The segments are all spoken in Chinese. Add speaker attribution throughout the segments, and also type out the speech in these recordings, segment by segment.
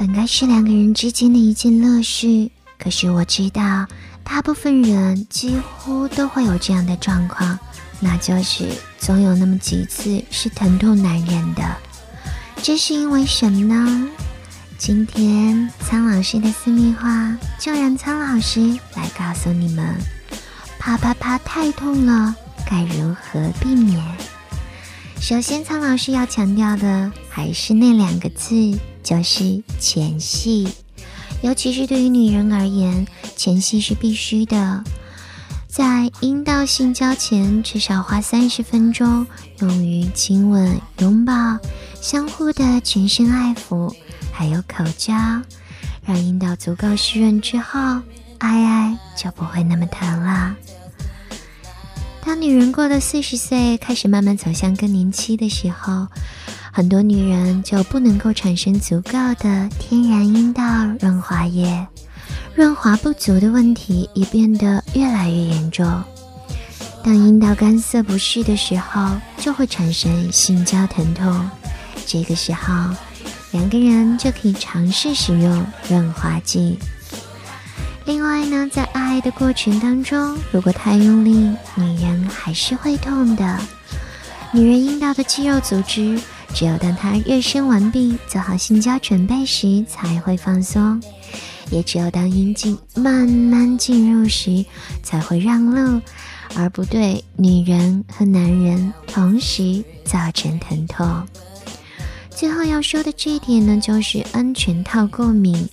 Speaker 1: 本该是两个人之间的一件乐事，可是我知道，大部分人几乎都会有这样的状况，那就是总有那么几次是疼痛难忍的。这是因为什么呢？今天苍老师的私密话，就让苍老师来告诉你们：啪啪啪太痛了，该如何避免？首先，苍老师要强调的还是那两个字。就是前戏，尤其是对于女人而言，前戏是必须的。在阴道性交前，至少花三十分钟用于亲吻、拥抱、相互的全身爱抚，还有口交，让阴道足够湿润之后，爱爱就不会那么疼了。当女人过了四十岁，开始慢慢走向更年期的时候。很多女人就不能够产生足够的天然阴道润滑液，润滑不足的问题也变得越来越严重。当阴道干涩不适的时候，就会产生性交疼痛。这个时候，两个人就可以尝试使用润滑剂。另外呢，在爱的过程当中，如果太用力，女人还是会痛的。女人阴道的肌肉组织。只有当他热身完毕、做好性交准备时，才会放松；也只有当阴茎慢慢进入时，才会让路，而不对女人和男人同时造成疼痛。最后要说的这一点呢，就是安全套过敏，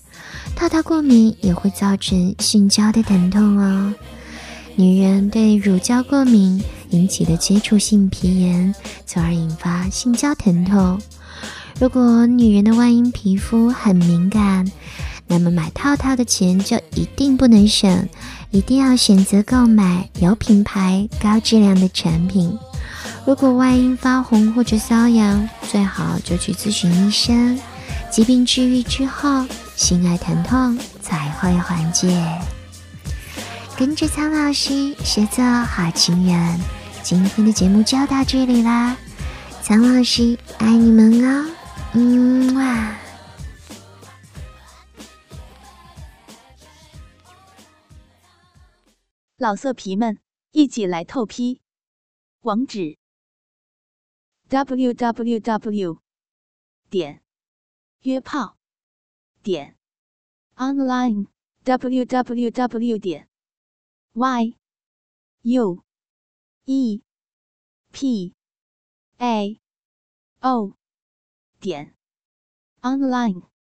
Speaker 1: 套套过敏也会造成性交的疼痛哦。女人对乳胶过敏。引起的接触性皮炎，从而引发性交疼痛。如果女人的外阴皮肤很敏感，那么买套套的钱就一定不能省，一定要选择购买有品牌、高质量的产品。如果外阴发红或者瘙痒，最好就去咨询医生。疾病治愈之后，性爱疼痛才会缓解。跟着苍老师学做好情人。今天的节目就到这里啦，苍老师爱你们哦，嗯哇！
Speaker 2: 老色皮们一起来透批，网址：w w w 点约炮点 online w w w 点 y u。E p a o 点 online。